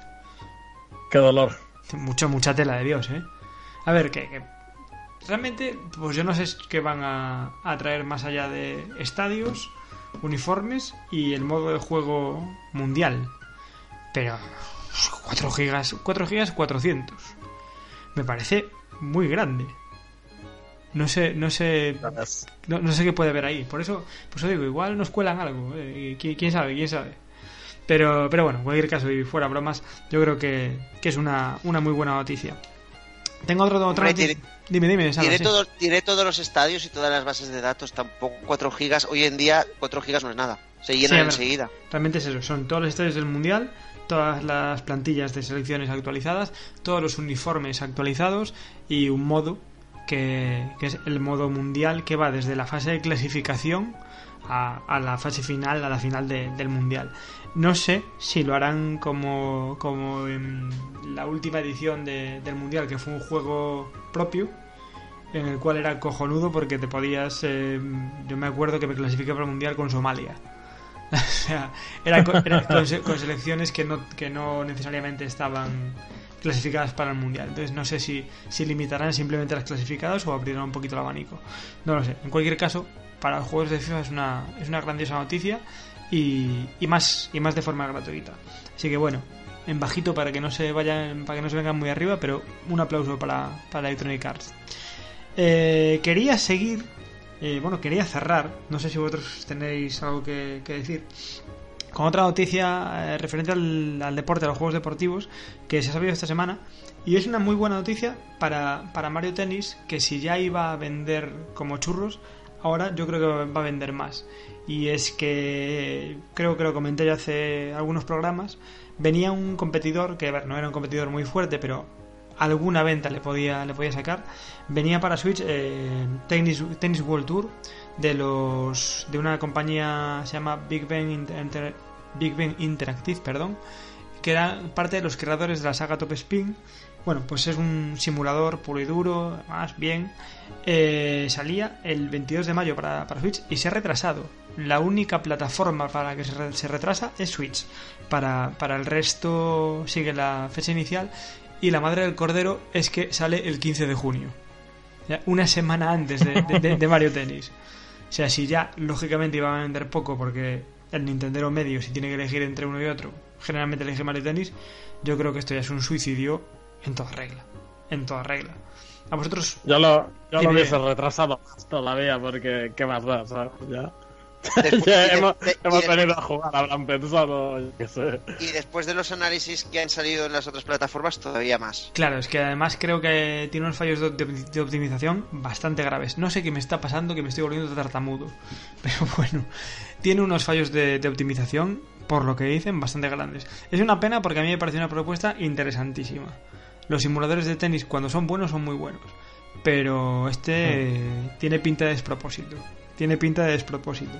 Qué dolor. Mucho, mucha tela de Dios, ¿eh? A ver, que, que realmente, pues yo no sé qué van a, a traer más allá de estadios, uniformes y el modo de juego mundial. Pero 4 gigas, 4 gigas 400. Me parece muy grande. No sé, no sé, no, no sé qué puede haber ahí. Por eso, por eso digo, igual nos cuelan algo. eh, ¿Quién, quién sabe? ¿Quién sabe? Pero, pero bueno, en cualquier caso, y fuera bromas, yo creo que, que es una, una muy buena noticia. Tengo otro, otra noticia. Dime, dime, sí. todo- todos los estadios y todas las bases de datos, tampoco 4 gigas. Hoy en día 4 gigas no es nada, se Sí, llenan ver. enseguida. Realmente es eso, son todos los estadios del Mundial, todas las plantillas de selecciones actualizadas, todos los uniformes actualizados y un modo que, que es el modo mundial que va desde la fase de clasificación a, a la fase final, a la final de- del Mundial. No sé si lo harán como, como en la última edición de- del Mundial, que fue un juego propio, en el cual era cojonudo porque te podías... eh, yo me acuerdo que me clasifiqué para el Mundial con Somalia. O sea, era, con selecciones que no, que no necesariamente estaban clasificadas para el mundial. Entonces no sé si, si limitarán simplemente las clasificadas o abrirán un poquito el abanico. No lo sé. En cualquier caso, para los juegos de FIFA es una, es una grandiosa noticia y, y más y más de forma gratuita. Así que bueno, en bajito para que no se vayan, para que no se vengan muy arriba, pero un aplauso para, para Electronic Arts. Eh, quería seguir, eh, bueno, quería cerrar, no sé si vosotros tenéis algo que, que decir, con otra noticia eh, referente al, al, deporte, a los juegos deportivos, que se ha sabido esta semana. Y es una muy buena noticia para, para Mario Tennis, que si ya iba a vender como churros, ahora yo creo que va a vender más. Y es que, creo que lo comenté ya hace algunos programas, venía un competidor, que ver, no era un competidor muy fuerte, pero alguna venta le podía, le podía sacar. Venía para Switch eh, Tennis, Tennis World Tour de los de una compañía se llama Big Ben, Inter, Big ben Interactive, perdón, que era parte de los creadores de la saga Top Spin. Bueno, pues es un simulador puro y duro, más bien. Eh, salía el 22 de mayo para, para, Switch y se ha retrasado. La única plataforma para que se, re, se retrasa es Switch. Para, para el resto sigue la fecha inicial y la madre del cordero es que sale el 15 de junio. Una semana antes de, de, Mario Tennis. O sea, si ya lógicamente iba a vender poco porque el Nintendo medio, si tiene que elegir entre uno y otro, generalmente elige Mario Tennis, yo creo que esto ya es un suicidio en toda regla. En toda regla. A vosotros. Yo lo, yo lo hubiese retrasado más todavía porque, ¿qué más da? ¿sabes? Ya. Después, ya y de- hemos, de- hemos de- venido a jugar, habrán pensado, yo qué sé. Y después de los análisis que han salido en las otras plataformas, todavía más. Claro, es que además creo que tiene unos fallos de, de- de optimización bastante graves. No sé qué me está pasando, que me estoy volviendo tartamudo. Pero bueno, tiene unos fallos de, de optimización, por lo que dicen, bastante grandes. Es una pena porque a mí me parece una propuesta interesantísima. Los simuladores de tenis, cuando son buenos, son muy buenos. Pero este eh, tiene pinta de despropósito. Tiene pinta de despropósito.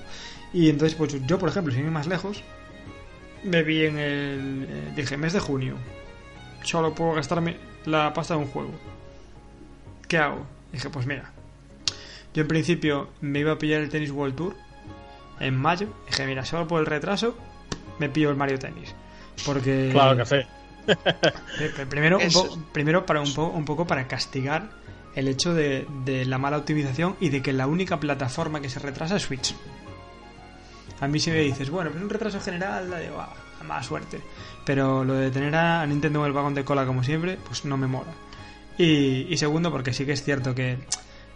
Y entonces, pues yo, por ejemplo, sin ir más lejos, me vi en el. eh, dije, mes de junio. Solo puedo gastarme la pasta de un juego. ¿Qué hago? Dije, pues mira. Yo en principio me iba a pillar el Tennis World Tour en mayo. Dije, mira, solo por el retraso me pillo el Mario Tennis. Porque. Claro que sí. Pri- Primero, un, po- primero para un, po- un poco para castigar el hecho de, de la mala optimización y de que la única plataforma que se retrasa es Switch. A mí si me dices, bueno, pues un retraso general, la digo, ah, mala suerte. Pero lo de tener a Nintendo en el vagón de cola como siempre, pues no me mola. Y, y segundo, porque sí que es cierto que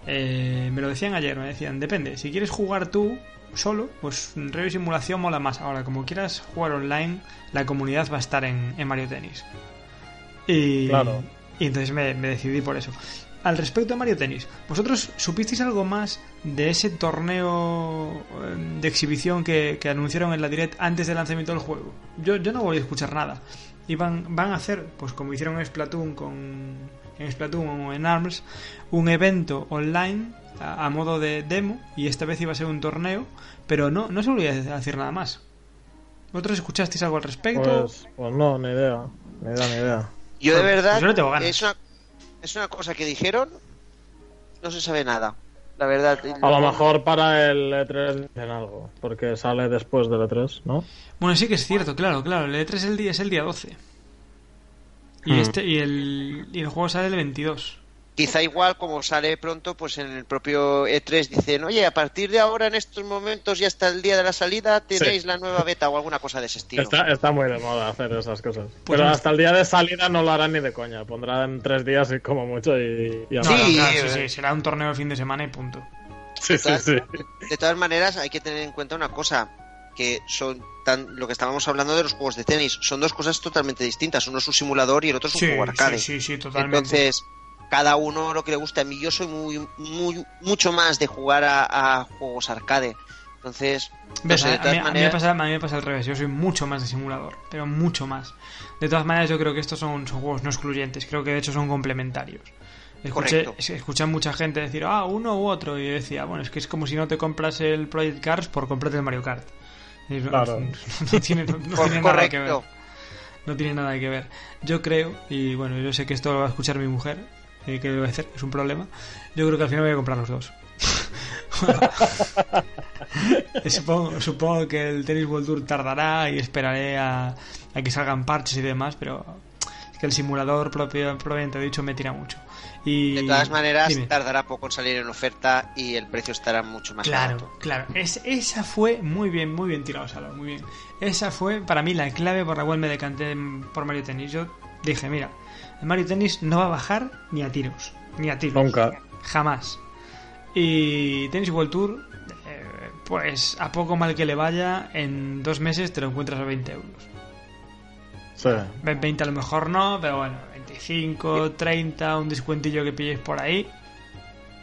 eh, me lo decían ayer, me decían, depende, si quieres jugar tú solo, pues y Simulación mola más. Ahora, como quieras jugar online, la comunidad va a estar en, en Mario Tennis. Y, Claro. y entonces me, me decidí por eso. Al respecto a Mario Tennis, ¿vosotros supisteis algo más de ese torneo eh, de exhibición que, que anunciaron en la Direct antes del lanzamiento del juego? Yo, yo no volví a escuchar nada. Iban, van a hacer, pues como hicieron en Splatoon con en Splatoon o en ARMS, un evento online a, a modo de demo y esta vez iba a ser un torneo, pero no, no se volvía a decir nada más. ¿Vosotros escuchasteis algo al respecto? Pues, pues no, ni idea. Ni idea, ni idea. Yo de Pues verdad, yo no tengo ganas. es, una, es una cosa que dijeron, no se sabe nada. La verdad. A lo mejor para el E3 dicen algo, porque sale después del E3, ¿no? Bueno, sí que es cierto, claro, claro. El E3 el día, es el día 12. Y, Hmm. este, y, el, y el juego sale el 22. Quizá igual como sale pronto, pues en el propio E3 dicen, oye, a partir de ahora, en estos momentos y hasta el día de la salida, tenéis la nueva beta o alguna cosa de ese estilo. Está, está muy de moda hacer esas cosas. Pues Pero no. hasta el día de salida no lo harán ni de coña. Pondrán tres días y como mucho y, y No, más. no, Sí, claro, sí, eh. sí, será un torneo el fin de semana y punto. sí, sí, sí. De todas maneras, hay que tener en cuenta una cosa, que son tan, lo que estábamos hablando de los juegos de tenis, son dos cosas totalmente distintas. Uno es un simulador y el otro es un Sí, juego arcade. sí, sí, sí, totalmente. Entonces, cada uno lo que le gusta. A mí yo soy muy, muy mucho más de jugar a, a juegos arcade. Entonces, de a todas mí, a mí me maneras, pasa, a mí me pasa al revés. Yo soy mucho más de simulador, pero mucho más. De todas maneras, yo creo que estos son, son juegos no excluyentes. Creo que de hecho son complementarios. Escuché, a mucha gente decir, ah, uno u otro. Y yo decía, bueno, es que es como si no te compras el Project Cars por comprarte el Mario Kart. Y Claro. no, tiene, no- tiene nada que ver. No tiene nada que ver. Yo creo, y bueno, yo sé que esto lo va a escuchar mi mujer, eh, que debe hacer, es un problema. Yo creo que al final voy a comprar los dos. supongo, supongo que el Tennis World Tour tardará y esperaré a, a que salgan parches y demás, pero que el simulador propio, propiamente dicho me tira mucho. Y, De todas maneras, dime. tardará poco en salir en oferta y el precio estará mucho más Claro, barato. claro. Es, esa fue muy bien, muy bien tirado, Salo, muy bien. Esa fue para mí la clave por la cual me decanté por Mario Tennis. Yo dije, mira, el Mario Tennis no va a bajar ni a tiros, ni a tiros. Nunca. Jamás. Y Tennis World Tour, eh, pues a poco mal que le vaya, en dos meses te lo encuentras a 20 euros. Sí. 20 a lo mejor no, pero bueno, 25, 30, un descuentillo que pilléis por ahí.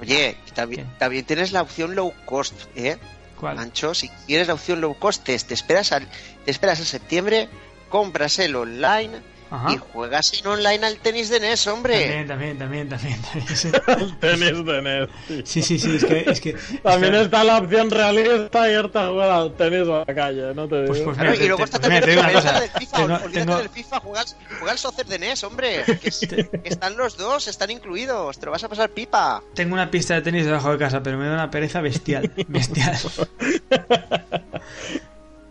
Oye, también tienes la opción low cost, ¿eh? ¿Cuál? Mancho, si quieres la opción low cost, te, te esperas al, te esperas a septiembre, compras el online Ajá. y juegas en online al tenis de NES, hombre. También, también, también, también, también. Sí, El tenis de NES. tío. sí, sí, sí, es que... Es que También es que- está la opción realista y irte a jugar al tenis a la calle, no te digo. Pues, pues Claro, mira, y luego te- está pues mira, te cosa. del FIFA, Tengo- olvídate tengo- del FIFA, juega, al- juega al soccer de NES, hombre. Que, que están los dos, están incluidos, te lo vas a pasar pipa. Tengo una pista de tenis debajo de casa, pero me da una pereza bestial. Bestial.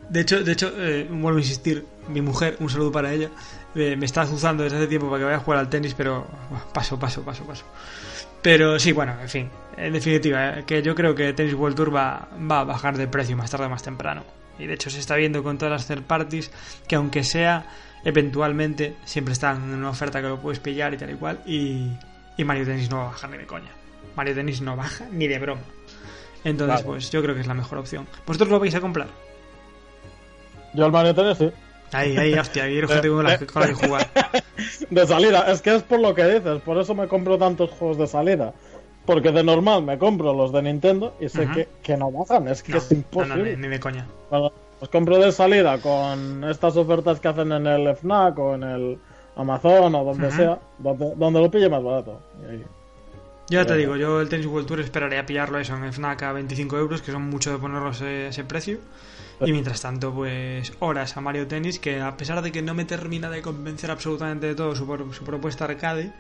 De hecho, de hecho eh, vuelvo a insistir, mi mujer, un saludo para ella, eh, me está azuzando desde hace tiempo para que vaya a jugar al tenis, pero bueno, paso, paso, paso, paso. Pero sí, bueno, en fin, en definitiva, eh, que yo creo que Tennis World Tour va, va a bajar de precio más tarde o más temprano. Y de hecho se está viendo con todas las third parties que aunque sea eventualmente, siempre están en una oferta que lo puedes pillar y tal y cual. Y, y Mario Tennis no va a bajar ni de coña. Mario Tennis no baja ni de broma. Entonces, pues yo creo que es la mejor opción. ¿Vosotros lo vais a comprar? Yo al Mario Tennis sí. Ahí, ahí, hostia, quiero gente con la, con que jugar. De salida, es que es por lo que dices, por eso me compro tantos juegos de salida. Porque de normal me compro los de Nintendo y sé que, que no bajan, es que No, es no, no, imposible. ni, ni de coña. Los compro de salida con estas ofertas que hacen en el FNAC o en el Amazon o donde sea, donde, donde lo pille más barato. Y ahí- Yo ya te Eh. digo, yo el Tennis World Tour esperaré a pillarlo eso en FNAC a 25 euros, que son mucho de ponerlo a ese, precio. Y mientras tanto, pues horas a Mario Tennis, que a pesar de que no me termina de convencer absolutamente de todo su, su propuesta arcade,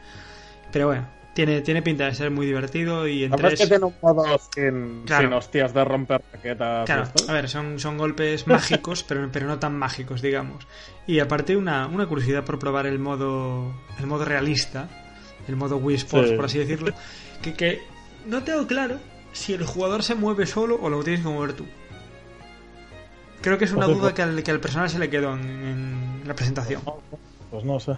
pero bueno, tiene, tiene pinta de ser muy divertido y en La verdad es tres... que tiene un modo sin, Claro. sin hostias de romper raquetas. Claro, a ver, son, son golpes mágicos, pero, pero no tan mágicos, digamos. Y aparte una, una curiosidad por probar el modo el modo realista, el modo Wii Sports, Sí. por así decirlo, que, que no tengo claro si el jugador se mueve solo o lo tienes que mover tú. Creo que es una Pues duda eso. que al, que al personal se le quedó en, en la presentación. Pues no sé.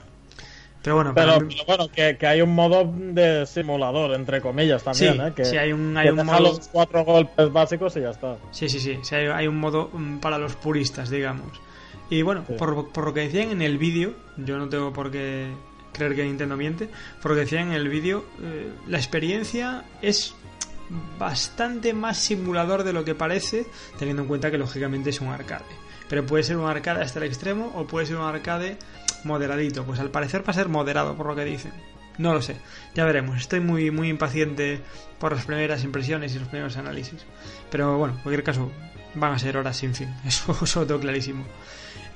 Pero bueno, Pero, pero bueno, que, que hay un modo de simulador, entre comillas, también, Sí, ¿eh? Que, sí, hay un- que hay un deja modo- los cuatro golpes básicos y ya está. Sí, sí, sí. sí, hay, hay un modo mm, para los puristas, digamos. Y bueno, Sí. por, por lo que decían en el vídeo, yo no tengo por qué creer que Nintendo miente, por lo que decían en el vídeo, eh, la experiencia es bastante más simulador de lo que parece, teniendo en cuenta que lógicamente es un arcade. Pero puede ser un arcade hasta el extremo o puede ser un arcade moderadito. Pues al parecer va a ser moderado, por lo que dicen. No lo sé, ya veremos. Estoy muy, muy impaciente por las primeras impresiones y los primeros análisis. Pero bueno, en cualquier caso, van a ser horas sin fin. Eso, eso lo clarísimo.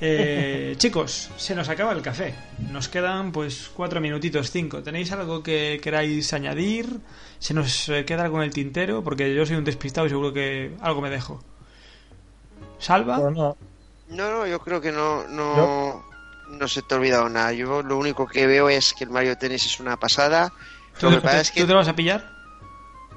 Eh, chicos, se nos acaba el café. Nos quedan pues cuatro minutitos, cinco. ¿Tenéis algo que queráis añadir? ¿Se nos eh, queda algo en el tintero? Porque yo soy un despistado y seguro que algo me dejo. ¿Salva? Pues no. No, no, yo creo que no, no, no se te ha olvidado nada. Yo lo único que veo es que el Mario Tennis es una pasada. ¿Tú, Lo que tú- es te lo vas a pillar?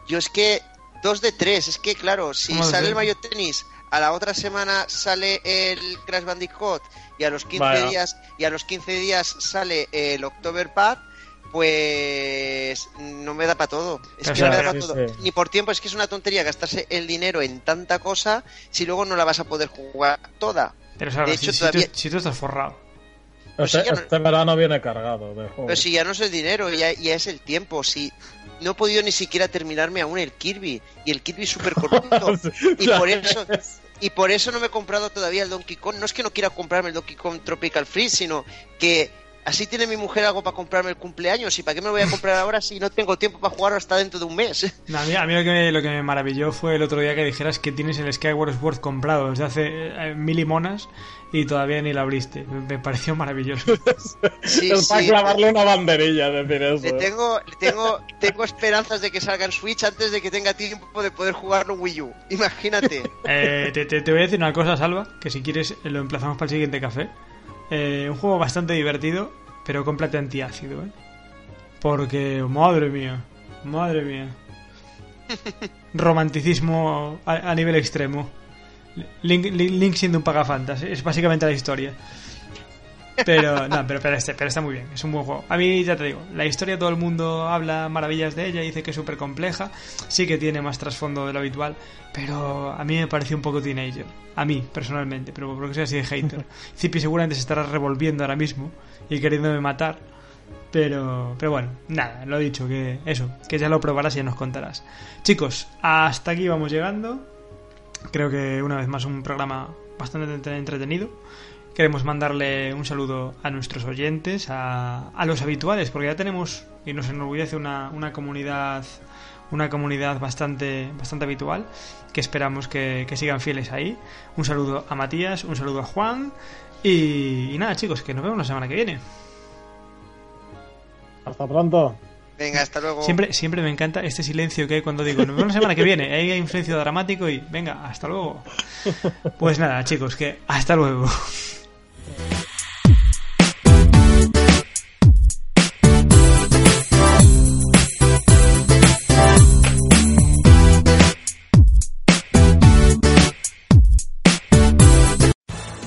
yo es que dos de tres, es que claro, si ¿Cómo de sale el? Mario Tennis, a la otra semana sale el Crash Bandicoot y a los 15 Vaya. días y a los 15 días sale el Octoberpad, pues no me da para todo. Es Pero que no me da para sí, todo. sí. Ni por tiempo, es que es una tontería gastarse el dinero en tanta cosa si luego no la vas a poder jugar toda. Pero Salva, De si, hecho, si todavía- tú, si tú estás forrado. Pues Este, ya no- este verano viene cargado de. Pero si ya no es el dinero, ya, ya es el tiempo. Si no he podido ni siquiera terminarme aún el Kirby y el Kirby es súper cortito y por eso y por eso no me he comprado todavía el Donkey Kong. No es que no quiera comprarme el Donkey Kong Tropical Freeze, sino que así tiene mi mujer algo para comprarme el cumpleaños. ¿Y para qué me lo voy a comprar ahora si no tengo tiempo para jugar hasta dentro de un mes? No, a mí, a mí lo, que me, lo que me maravilló fue el otro día que dijeras que tienes el Skyward Sword comprado desde hace eh, mil y monas y todavía ni lo abriste. Me, me pareció maravilloso. Sí, es para sí. clavarle una banderilla, decir Le eso. ¿eh? tengo, le tengo, tengo esperanzas de que salga en Switch antes de que tenga tiempo de poder jugarlo en Wii U. Imagínate. Eh, te, te- te voy a decir una cosa, Salva, que si quieres lo emplazamos para el siguiente café. Eh, un juego bastante divertido pero cómprate antiácido, ¿eh? Porque, madre mía, madre mía. Romanticismo a, a nivel extremo. Link, Link- Link siendo un pagafantas, es básicamente la historia. Pero, no, pero, pero, este- pero está muy bien, es un buen juego. A mí, ya te digo, la historia todo el mundo habla maravillas de ella, dice que es súper compleja, sí que tiene más trasfondo de lo habitual, pero a mí me pareció un poco teenager. A mí, personalmente, pero porque soy así de hater. Zipi seguramente se estará revolviendo ahora mismo y queriéndome matar. Pero, pero bueno, nada, lo he dicho, que eso, que ya lo probarás y ya nos contarás. Chicos, hasta aquí vamos llegando. Creo que una vez más un programa bastante entre- entretenido. Queremos mandarle un saludo a nuestros oyentes, a, a los habituales, porque ya tenemos y nos enorgullece una, una comunidad una comunidad bastante bastante habitual que esperamos que, que sigan fieles ahí. Un saludo a Matías, un saludo a Juan y, y nada chicos, que nos vemos la semana que viene. Hasta pronto. Venga, hasta luego. Siempre, siempre me encanta este silencio que hay cuando digo, nos vemos la semana que viene. Ahí hay un silencio dramático y venga, hasta luego. Pues nada, chicos, que hasta luego.